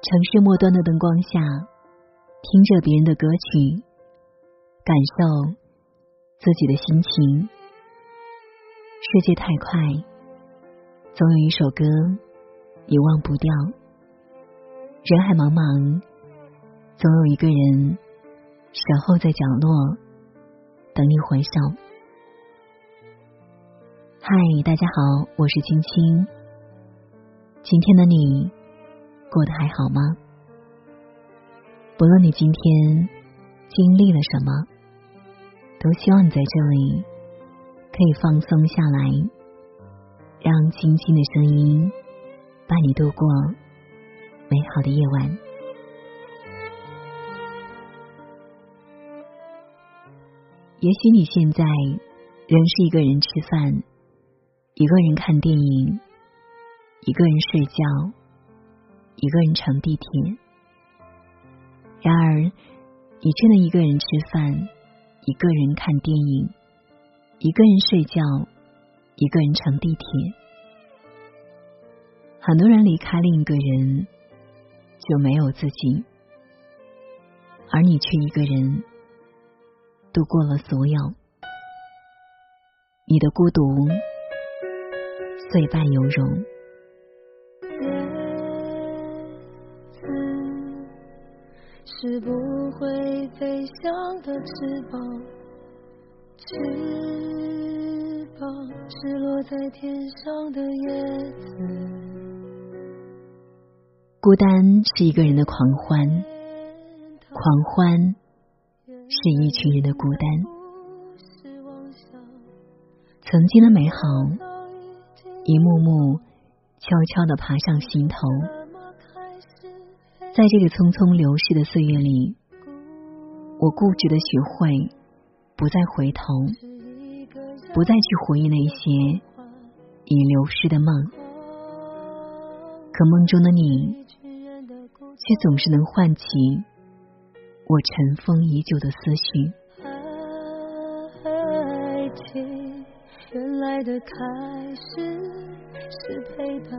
城市末端的灯光下，听着别人的歌曲，感受自己的心情。世界太快，总有一首歌你忘不掉。人海茫茫，总有一个人守候在角落，等你回首。嗨，大家好，我是青青。今天的你过得还好吗？不论你今天经历了什么，都希望你在这里可以放松下来，让轻轻的声音伴你度过美好的夜晚。也许你现在仍是一个人吃饭。一个人看电影，一个人睡觉，一个人乘地铁。然而，你真的一个人吃饭，一个人看电影，一个人睡觉，一个人乘地铁。很多人离开另一个人，就没有自己，而你却一个人度过了所有。你的孤独。岁半游融。是不会飞翔的翅膀，翅膀是落在天上的叶子。孤单是一个人的狂欢，狂欢是一群人的孤单。曾经的美好。一幕幕悄悄的爬上心头，在这个匆匆流逝的岁月里，我固执的学会不再回头，不再去回忆那些已流失的梦。可梦中的你，却总是能唤起我尘封已久的思绪。爱情原来的开始。是陪伴，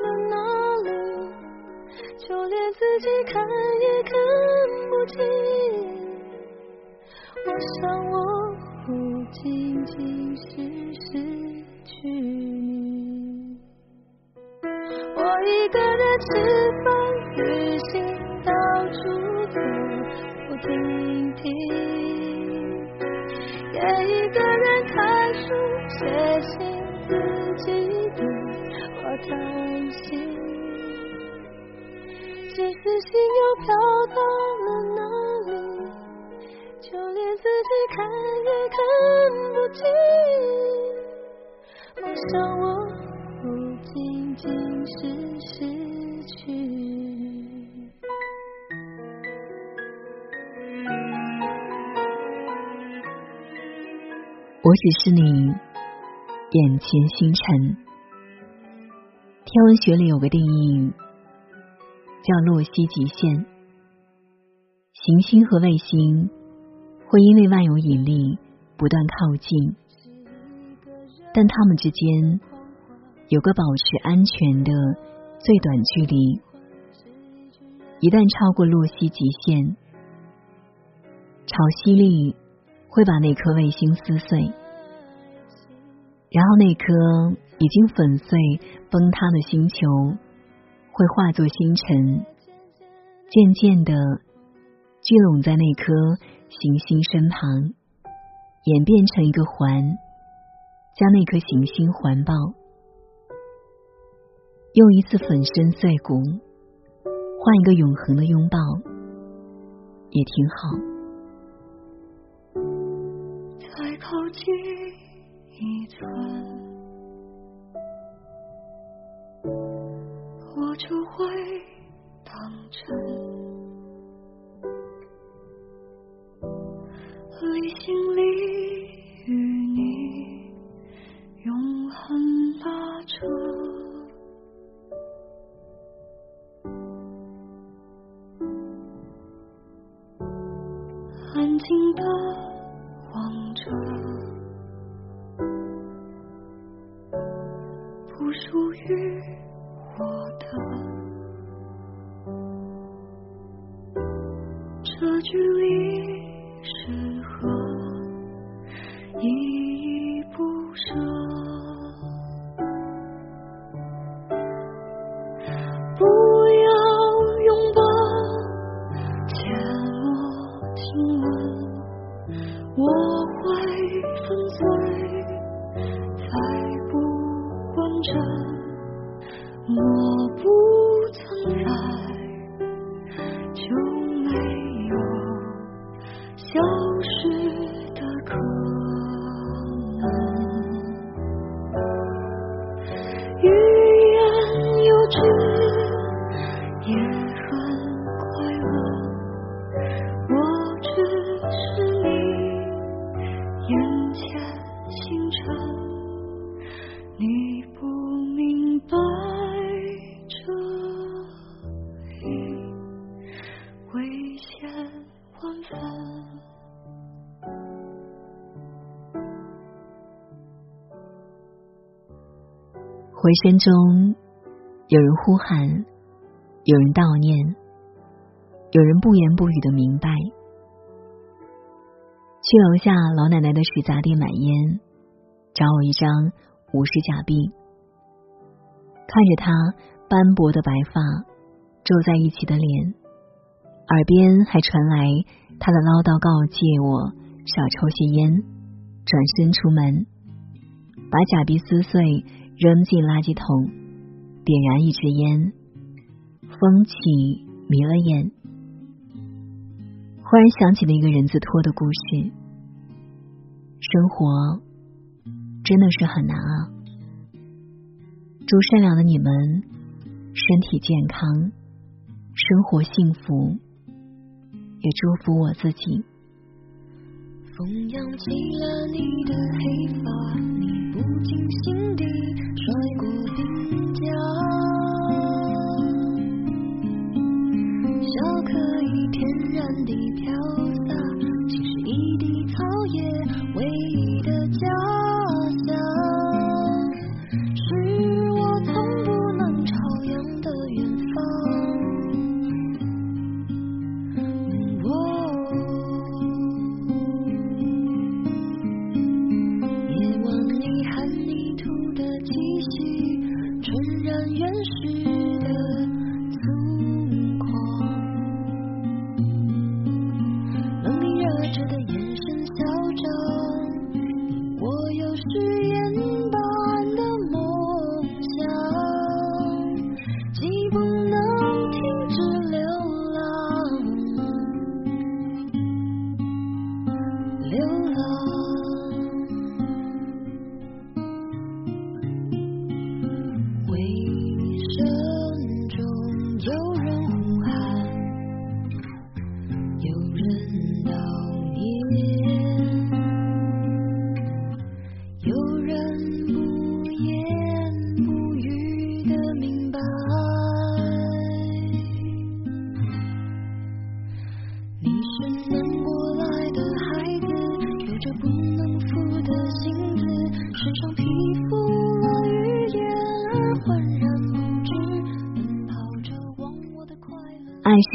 哪里，就连自己看也看不清。我想我不仅仅是失去你，我一个人吃饭、旅行、到处走走停停，也一个人看书、写信。自信又飘到了哪里，就连自己看也看不清。我想我不仅仅是失去，我只是你。眼前星辰，天文学里有个定义叫洛希极限。行星和卫星会因为万有引力不断靠近，但它们之间有个保持安全的最短距离。一旦超过洛希极限，潮汐力会把那颗卫星撕碎。然后那颗已经粉碎崩塌的星球会化作星辰，渐渐的聚拢在那颗行星身旁，演变成一个环，将那颗行星环抱，用一次粉身碎骨换一个永恒的拥抱，也挺好。再靠近。一寸，我就会当真。离心里与你永恒拉扯，安静的望着，不属于。我的。这距离是何依依不舍？不要拥抱，切莫亲吻，我回声中，有人呼喊，有人悼念，有人不言不语的明白。去楼下老奶奶的食杂店买烟，找我一张五十假币。看着她斑驳的白发，皱在一起的脸，耳边还传来她的唠叨，告诫我少抽些烟，转身出门，把假币撕碎。扔进垃圾桶，点燃一支烟，风起迷了眼。忽然想起了一个人字拖的故事。生活真的是很难啊！祝善良的你们身体健康，生活幸福，也祝福我自己。风扬起了你的黑发，曾经心底摔过冰跤，笑可以天然地飘洒，心是一地草叶，唯一的家。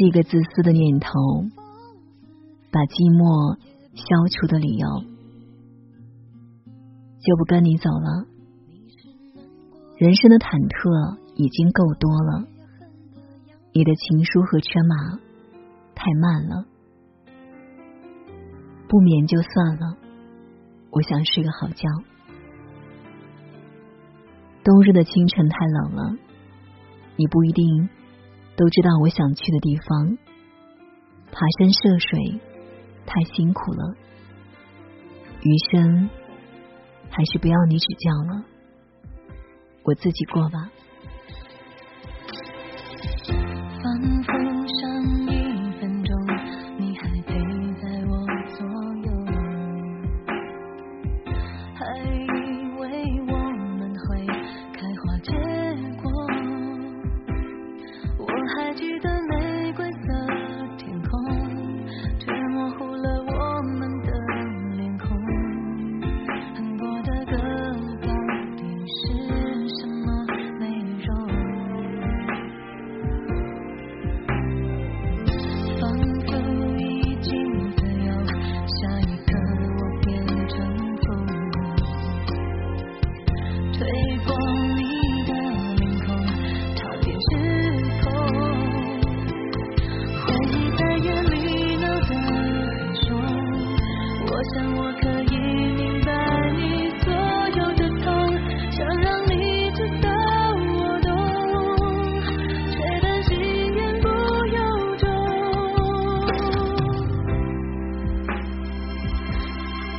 一个自私的念头，把寂寞消除的理由，就不跟你走了。人生的忐忑已经够多了，你的情书和车马太慢了，不眠就算了。我想睡个好觉。冬日的清晨太冷了，你不一定。都知道我想去的地方，爬山涉水太辛苦了，余生还是不要你指教了，我自己过吧。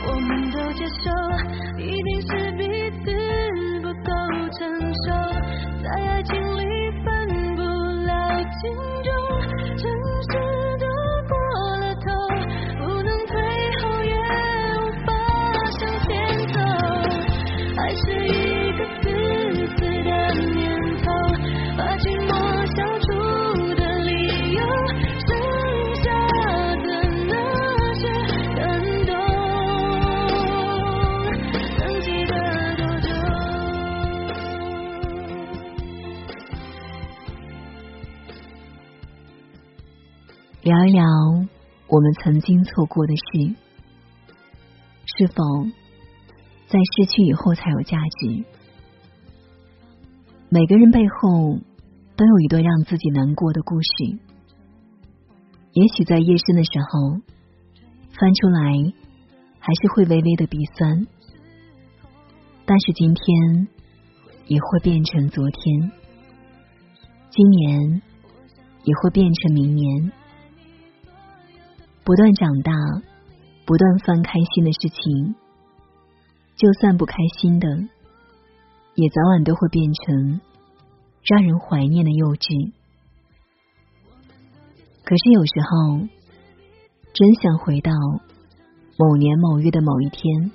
我们都接受一定是彼此不够成熟在爱情里分不了轻重聊一聊我们曾经错过的事，是否在失去以后才有价值？每个人背后都有一段让自己难过的故事，也许在夜深的时候翻出来，还是会微微的鼻酸，但是今天也会变成昨天，今年也会变成明年。不断长大，不断翻开心的事情，就算不开心的，也早晚都会变成让人怀念的幼稚。可是有时候，真想回到某年某月的某一天，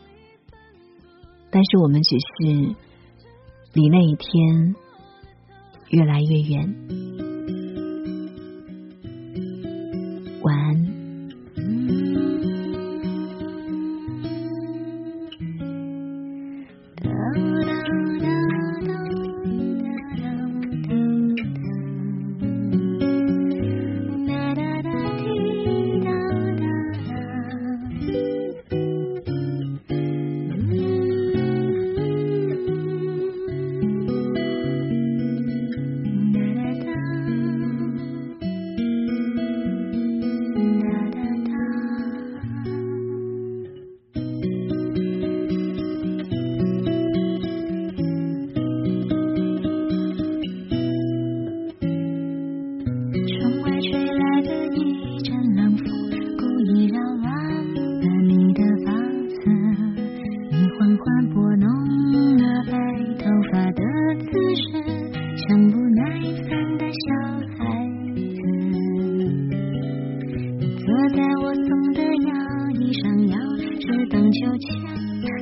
但是我们只是离那一天越来越远。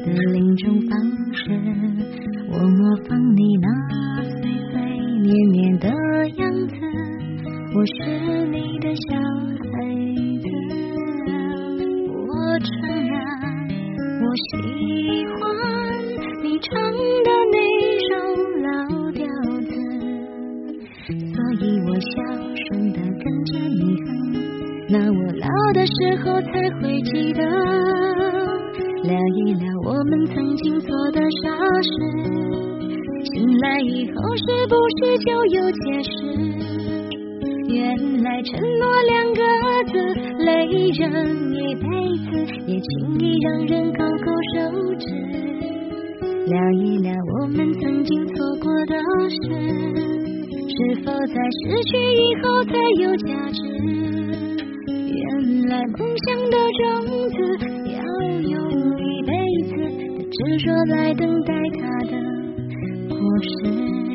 的另种方式我模仿你那碎碎念念的样子我是你的小孩子。我承认我喜欢你唱的那首老调子所以我小声的跟着你哼那我老的时候才会记得。聊一聊我们曾经做的傻事。醒来以后是不是就有解释？原来承诺两个字累人一辈子，也轻易让人高高手指。聊一聊我们曾经错过的事，是否在失去以后才有价值？原来梦想的种子，要有执着来等待他的果实。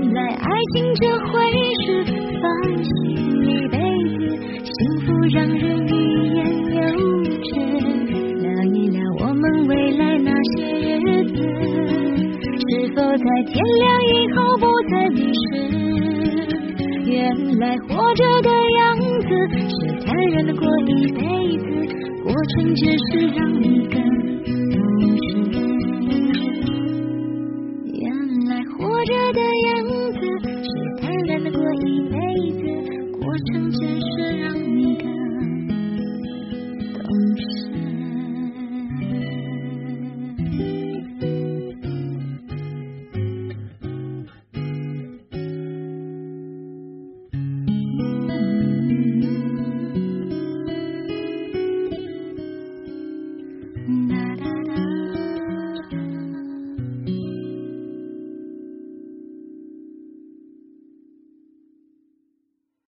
原来爱情这回事，放心一辈子，幸福让人欲言又止。聊一聊我们未来那些日子，是否在天亮以后不再迷失？原来活着的样子是坦然的过一辈子，过程只是让你。